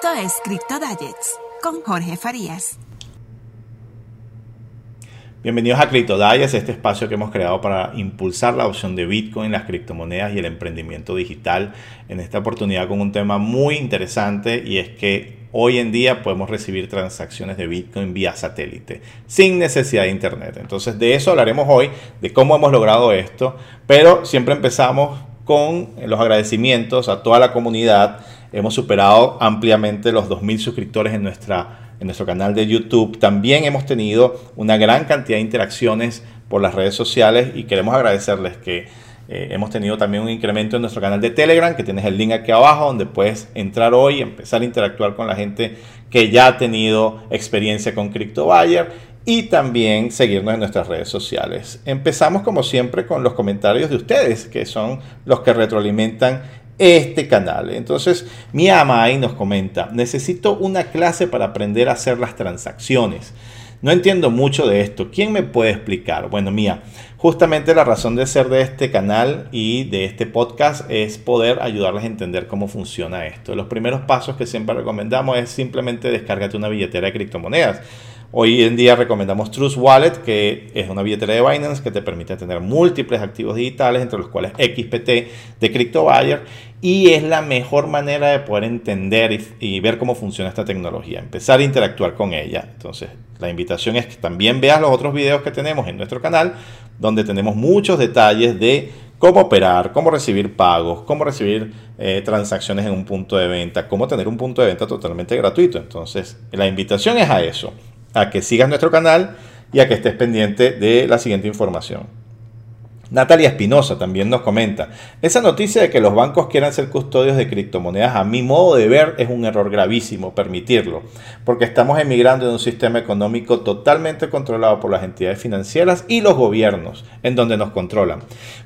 Esto es Crypto Digest con Jorge Farías. Bienvenidos a CryptoDias, este espacio que hemos creado para impulsar la opción de Bitcoin, las criptomonedas y el emprendimiento digital. En esta oportunidad con un tema muy interesante y es que hoy en día podemos recibir transacciones de Bitcoin vía satélite sin necesidad de internet. Entonces de eso hablaremos hoy, de cómo hemos logrado esto, pero siempre empezamos con los agradecimientos a toda la comunidad. Hemos superado ampliamente los 2.000 suscriptores en nuestra en nuestro canal de YouTube. También hemos tenido una gran cantidad de interacciones por las redes sociales y queremos agradecerles que eh, hemos tenido también un incremento en nuestro canal de Telegram, que tienes el link aquí abajo, donde puedes entrar hoy y empezar a interactuar con la gente que ya ha tenido experiencia con CryptoBuyer y también seguirnos en nuestras redes sociales. Empezamos como siempre con los comentarios de ustedes, que son los que retroalimentan este canal. Entonces, mi ama ahí nos comenta, necesito una clase para aprender a hacer las transacciones. No entiendo mucho de esto. ¿Quién me puede explicar? Bueno, mía, justamente la razón de ser de este canal y de este podcast es poder ayudarles a entender cómo funciona esto. Los primeros pasos que siempre recomendamos es simplemente descargarte una billetera de criptomonedas. Hoy en día recomendamos Trust Wallet, que es una billetera de Binance que te permite tener múltiples activos digitales, entre los cuales XPT de CryptoBuyer, y es la mejor manera de poder entender y, ver cómo funciona esta tecnología, empezar a interactuar con ella. Entonces, la invitación es que también veas los otros videos que tenemos en nuestro canal, donde tenemos muchos detalles de cómo operar, cómo recibir pagos, cómo recibir eh, transacciones en un punto de venta, cómo tener un punto de venta totalmente gratuito. Entonces, la invitación es a eso a que sigas nuestro canal y a que estés pendiente de la siguiente información. Natalia Espinosa también nos comenta, esa noticia de que los bancos quieran ser custodios de criptomonedas, a mi modo de ver, es un error gravísimo permitirlo, porque estamos emigrando de un sistema económico totalmente controlado por las entidades financieras y los gobiernos, en donde nos controlan.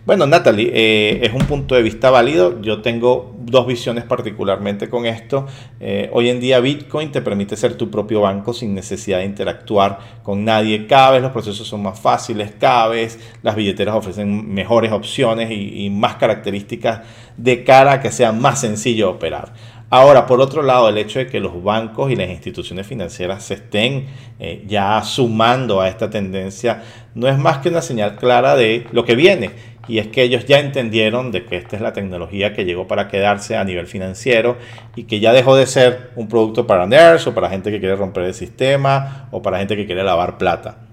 Bueno, Natalie, eh, es un punto de vista válido, yo tengo dos visiones particularmente con esto. Eh, hoy en día Bitcoin te permite ser tu propio banco sin necesidad de interactuar con nadie, cada vez los procesos son más fáciles, cada vez las billeteras ofrecen mejores opciones y, más características de cara a que sea más sencillo operar. Ahora, por otro lado, el hecho de que los bancos y las instituciones financieras se estén eh, ya sumando a esta tendencia no es más que una señal clara de lo que viene. Y es que ellos ya entendieron de que esta es la tecnología que llegó para quedarse a nivel financiero y que ya dejó de ser un producto para nerds o para gente que quiere romper el sistema o para gente que quiere lavar plata.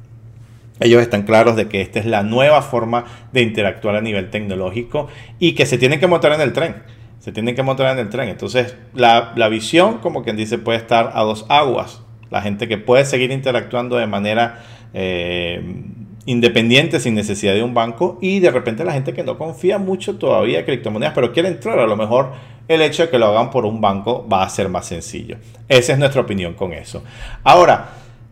Ellos están claros de que esta es la nueva forma de interactuar a nivel tecnológico y que se tienen que montar en el tren. Se tienen que montar en el tren. Entonces, la, visión, como quien dice, puede estar a dos aguas. La gente que puede seguir interactuando de manera eh, independiente, sin necesidad de un banco. Y de repente la gente que no confía mucho todavía en criptomonedas, pero quiere entrar. A lo mejor el hecho de que lo hagan por un banco va a ser más sencillo. Esa es nuestra opinión con eso. Ahora,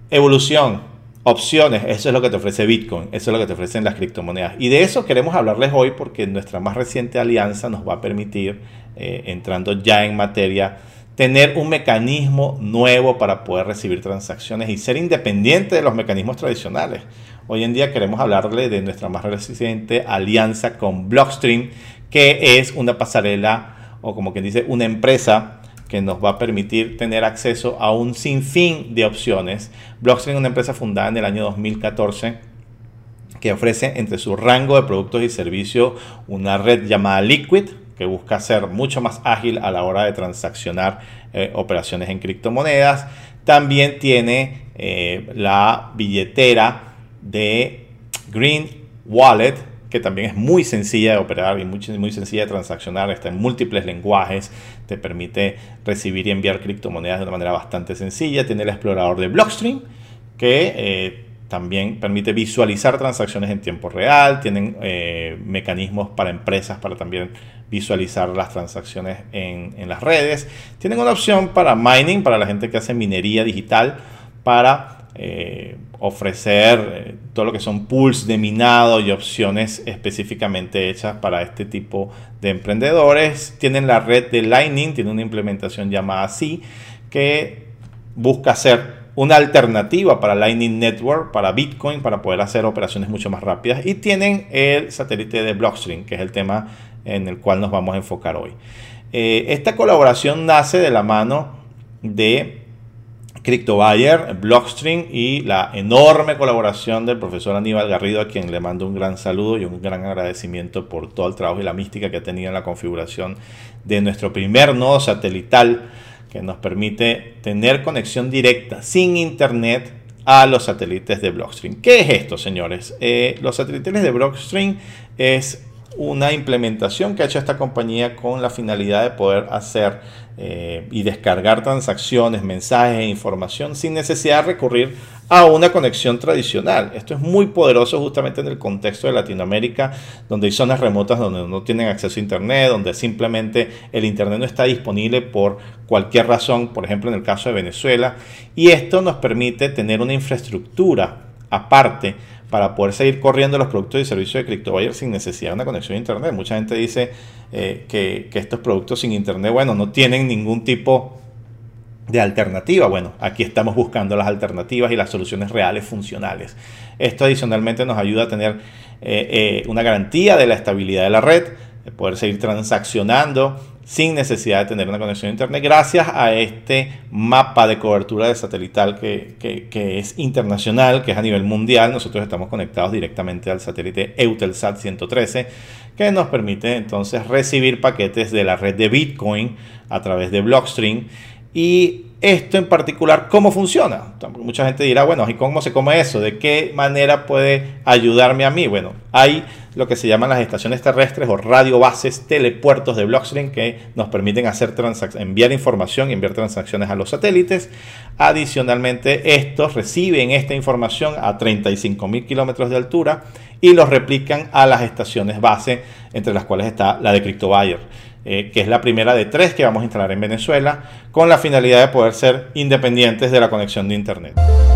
evolución opciones, eso es lo que te ofrece Bitcoin, eso es lo que te ofrecen las criptomonedas. Y de eso queremos hablarles hoy porque nuestra más reciente alianza nos va a permitir, eh, entrando ya en materia, tener un mecanismo nuevo para poder recibir transacciones y ser independiente de los mecanismos tradicionales. Hoy en día queremos hablarle de nuestra más reciente alianza con Blockstream, que es una pasarela o como quien dice, una empresa que nos va a permitir tener acceso a un sinfín de opciones. Blockstream es una empresa fundada en el año 2014 que ofrece entre su rango de productos y servicios una red llamada Liquid que busca ser mucho más ágil a la hora de transaccionar eh, operaciones en criptomonedas. También tiene eh, la billetera de Green Wallet, que también es muy sencilla de operar y muy, muy sencilla de transaccionar, está en múltiples lenguajes, te permite recibir y enviar criptomonedas de una manera bastante sencilla, tiene el explorador de Blockstream, que eh, también permite visualizar transacciones en tiempo real, tienen eh, mecanismos para empresas para también visualizar las transacciones en, en las redes, tienen una opción para mining, para la gente que hace minería digital, para eh, ofrecer eh, todo lo que son pools de minado y opciones específicamente hechas para este tipo de emprendedores. Tienen la red de Lightning, tiene una implementación llamada así, que busca ser una alternativa para Lightning Network, para Bitcoin, para poder hacer operaciones mucho más rápidas. Y tienen el satélite de Blockstream, que es el tema en el cual nos vamos a enfocar hoy. Eh, esta colaboración nace de la mano de CryptoBuyer, Blockstream y la enorme colaboración del profesor Aníbal Garrido, a quien le mando un gran saludo y un gran agradecimiento por todo el trabajo y la mística que ha tenido en la configuración de nuestro primer nodo satelital que nos permite tener conexión directa sin internet a los satélites de Blockstream. ¿Qué es esto, señores? Eh, los satélites de Blockstream es una implementación que ha hecho esta compañía con la finalidad de poder hacer eh, y descargar transacciones, mensajes e información sin necesidad de recurrir a una conexión tradicional. Esto es muy poderoso justamente en el contexto de Latinoamérica, donde hay zonas remotas donde no tienen acceso a Internet, donde simplemente el Internet no está disponible por cualquier razón, por ejemplo en el caso de Venezuela. Y esto nos permite tener una infraestructura aparte para poder seguir corriendo los productos y servicios de CryptoBuyer sin necesidad de una conexión a Internet. Mucha gente dice eh, que, estos productos sin Internet, bueno, no tienen ningún tipo de alternativa. Bueno, aquí estamos buscando las alternativas y las soluciones reales funcionales. Esto adicionalmente nos ayuda a tener eh, eh, una garantía de la estabilidad de la red, de poder seguir transaccionando sin necesidad de tener una conexión a Internet, gracias a este mapa de cobertura de satelital que, es internacional, que es a nivel mundial. Nosotros estamos conectados directamente al satélite Eutelsat 113, que nos permite entonces recibir paquetes de la red de Bitcoin a través de Blockstream. Y esto en particular, ¿cómo funciona? Mucha gente dirá, bueno, ¿y cómo se come eso? ¿De qué manera puede ayudarme a mí? Bueno, hay lo que se llaman las estaciones terrestres o radiobases telepuertos de Blockstream que nos permiten hacer enviar información y enviar transacciones a los satélites. Adicionalmente, estos reciben esta información a 35.000 kilómetros de altura y los replican a las estaciones base, entre las cuales está la de CryptoBuyer, eh, que es la primera de tres que vamos a instalar en Venezuela, con la finalidad de poder ser independientes de la conexión de Internet.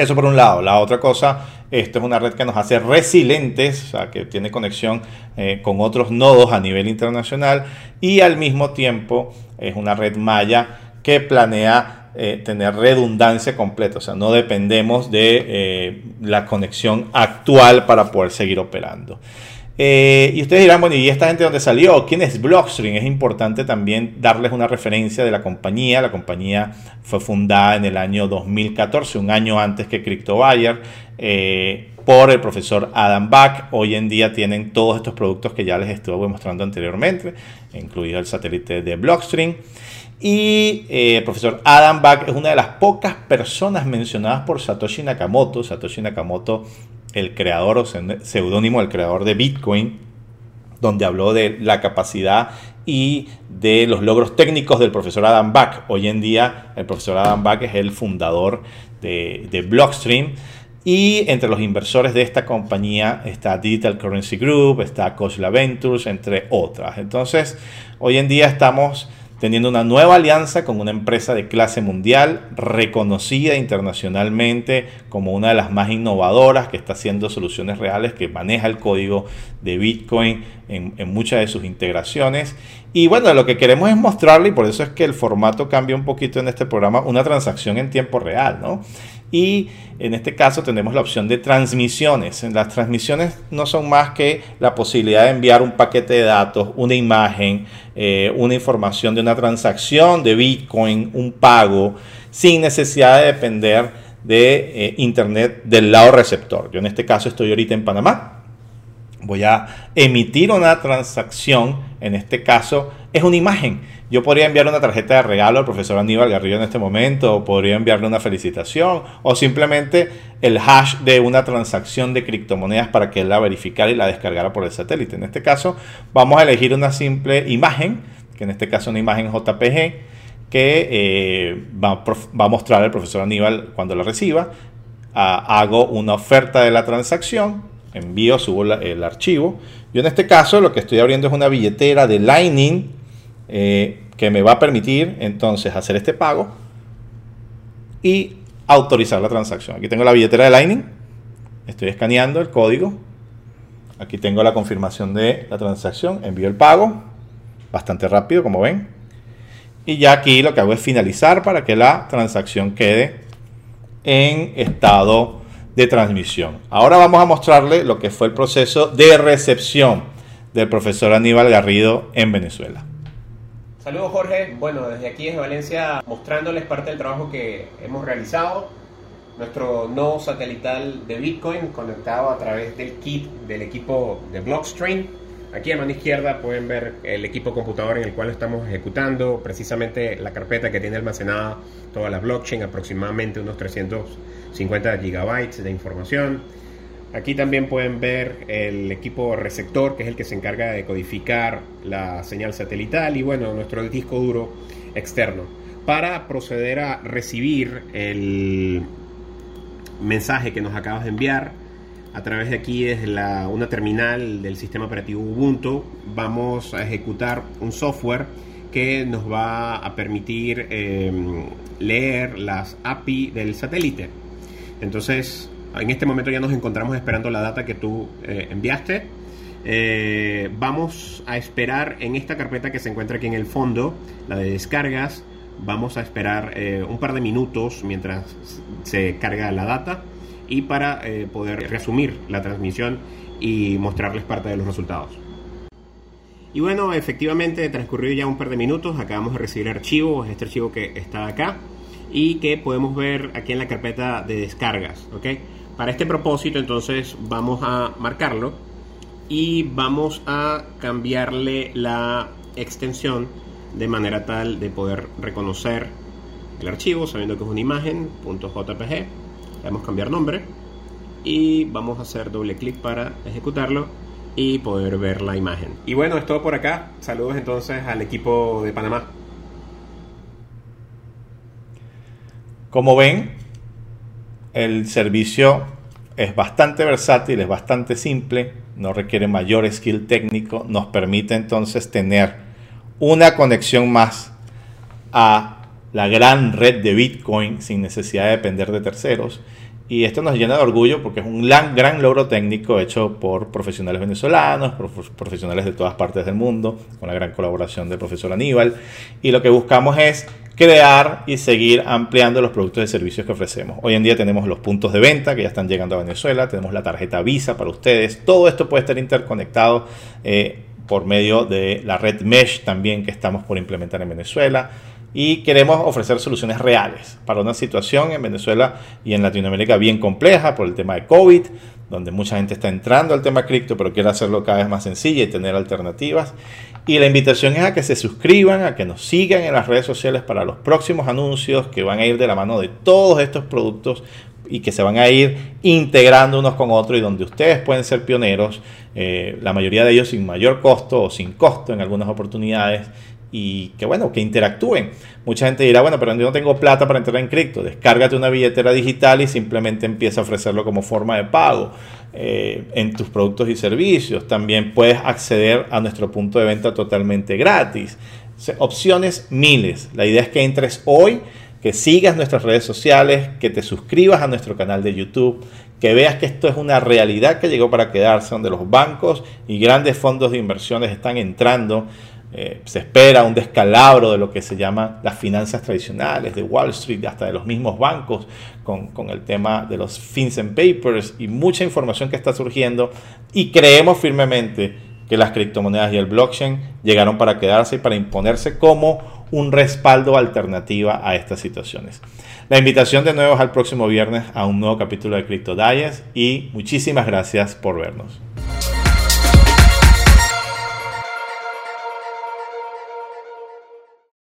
Eso por un lado. La otra cosa, esto es una red que nos hace resilientes, o sea, que tiene conexión eh, con otros nodos a nivel internacional y al mismo tiempo es una red maya que planea eh, tener redundancia completa, o sea, no dependemos de eh, la conexión actual para poder seguir operando. Eh, y ustedes dirán, bueno, ¿y esta gente dónde salió? ¿Quién es Blockstream? Es importante también darles una referencia de la compañía. La compañía fue fundada en el año 2014, un año antes que CryptoBuyer, eh, por el profesor Adam Back. Hoy en día tienen todos estos productos que ya les estuve mostrando anteriormente, incluido el satélite de Blockstream. Y eh, el profesor Adam Back es una de las pocas personas mencionadas por Satoshi Nakamoto. Satoshi Nakamoto el creador o seudónimo, el creador de Bitcoin, donde habló de la capacidad y de los logros técnicos del profesor Adam Back. Hoy en día el profesor Adam Back es el fundador de, Blockstream. Y entre los inversores de esta compañía está Digital Currency Group, está Khosla Ventures, entre otras. Entonces, hoy en día estamos teniendo una nueva alianza con una empresa de clase mundial, reconocida internacionalmente como una de las más innovadoras, que está haciendo soluciones reales, que maneja el código de Bitcoin en, muchas de sus integraciones. Y bueno, lo que queremos es mostrarle, y por eso es que el formato cambia un poquito en este programa, una transacción en tiempo real, ¿no? Y en este caso tenemos la opción de transmisiones. Las transmisiones no son más que la posibilidad de enviar un paquete de datos, una imagen, eh, una información de una transacción de Bitcoin, un pago, sin necesidad de depender de eh, Internet del lado receptor. Yo en este caso estoy ahorita en Panamá. Voy a emitir una transacción, en este caso es una imagen yo podría enviar una tarjeta de regalo al profesor Aníbal Garrido en este momento, o podría enviarle una felicitación, o simplemente el hash de una transacción de criptomonedas para que él la verificara y la descargara por el satélite. En este caso, vamos a elegir una simple imagen, que en este caso una imagen JPG, que eh, va, a mostrar al profesor Aníbal cuando la reciba. Ah, hago una oferta de la transacción, envío, subo el archivo. Yo en este caso lo que estoy abriendo es una billetera de Lightning eh, que me va a permitir entonces hacer este pago y autorizar la transacción. Aquí tengo la billetera de Lightning, estoy escaneando el código, aquí tengo la confirmación de la transacción, envío el pago, bastante rápido como ven, y ya aquí lo que hago es finalizar para que la transacción quede en estado de transmisión. Ahora vamos a mostrarle lo que fue el proceso de recepción del profesor Aníbal Garrido en Venezuela. Saludos Jorge, bueno desde aquí desde Valencia mostrándoles parte del trabajo que hemos realizado. Nuestro nodo satelital de Bitcoin conectado a través del kit del equipo de Blockstream. Aquí a mano izquierda pueden ver el equipo computador en el cual estamos ejecutando, precisamente la carpeta que tiene almacenada toda la blockchain, aproximadamente unos 350 gigabytes de información Aquí también pueden ver el equipo receptor, que es el que se encarga de codificar la señal satelital y bueno, nuestro disco duro externo. Para proceder a recibir el mensaje que nos acabas de enviar, a través de aquí es una terminal del sistema operativo Ubuntu, vamos a ejecutar un software que nos va a permitir em, leer las API del satélite. Entonces, en este momento ya nos encontramos esperando la data que tú eh, enviaste. Eh, vamos a esperar en esta carpeta que se encuentra aquí en el fondo, la de descargas. Vamos a esperar eh, un par de minutos mientras se carga la data y para poder resumir la transmisión y mostrarles parte de los resultados. Y bueno, efectivamente transcurrió ya un par de minutos, acabamos de recibir el archivo, este archivo que está acá y que podemos ver aquí en la carpeta de descargas, ¿ok? Para este propósito entonces vamos a marcarlo y vamos a cambiarle la extensión de manera tal de poder reconocer el archivo sabiendo que es una imagen .jpg le vamos a cambiar nombre y vamos a hacer doble clic para ejecutarlo y poder ver la imagen. Y bueno es todo por acá. Saludos entonces al equipo de Panamá. Como ven el servicio es bastante versátil, es bastante simple, no requiere mayor skill técnico, nos permite entonces tener una conexión más a la gran red de Bitcoin sin necesidad de depender de terceros. Y esto nos llena de orgullo porque es un gran, gran logro técnico hecho por profesionales venezolanos, profesionales de todas partes del mundo, con la gran colaboración del profesor Aníbal. Y lo que buscamos es crear y seguir ampliando los productos y servicios que ofrecemos. Hoy en día tenemos los puntos de venta que ya están llegando a Venezuela, tenemos la tarjeta Visa para ustedes, todo esto puede estar interconectado eh, por medio de la red Mesh también que estamos por implementar en Venezuela y queremos ofrecer soluciones reales para una situación en Venezuela y en Latinoamérica bien compleja por el tema de COVID, donde mucha gente está entrando al tema cripto pero quiere hacerlo cada vez más sencilla y tener alternativas. Y la invitación es a que se suscriban, a que nos sigan en las redes sociales para los próximos anuncios que van a ir de la mano de todos estos productos y que se van a ir integrando unos con otros y donde ustedes pueden ser pioneros, eh, la mayoría de ellos sin mayor costo o sin costo en algunas oportunidades y que bueno, que interactúen. Mucha gente dirá, bueno, pero yo no tengo plata para entrar en cripto. Descárgate una billetera digital y simplemente empieza a ofrecerlo como forma de pago eh, en tus productos y servicios. También puedes acceder a nuestro punto de venta totalmente gratis. opciones miles. La idea es que entres hoy, que sigas nuestras redes sociales, que te suscribas a nuestro canal de YouTube, que veas que esto es una realidad que llegó para quedarse, donde los bancos y grandes fondos de inversiones están entrando eh, se espera un descalabro de lo que se llama las finanzas tradicionales de Wall Street, hasta de los mismos bancos, con, con el tema de los FinCEN Papers y mucha información que está surgiendo. Y creemos firmemente que las criptomonedas y el blockchain llegaron para quedarse y para imponerse como un respaldo alternativa a estas situaciones. La invitación de nuevo es al próximo viernes a un nuevo capítulo de Crypto Digest y muchísimas gracias por vernos.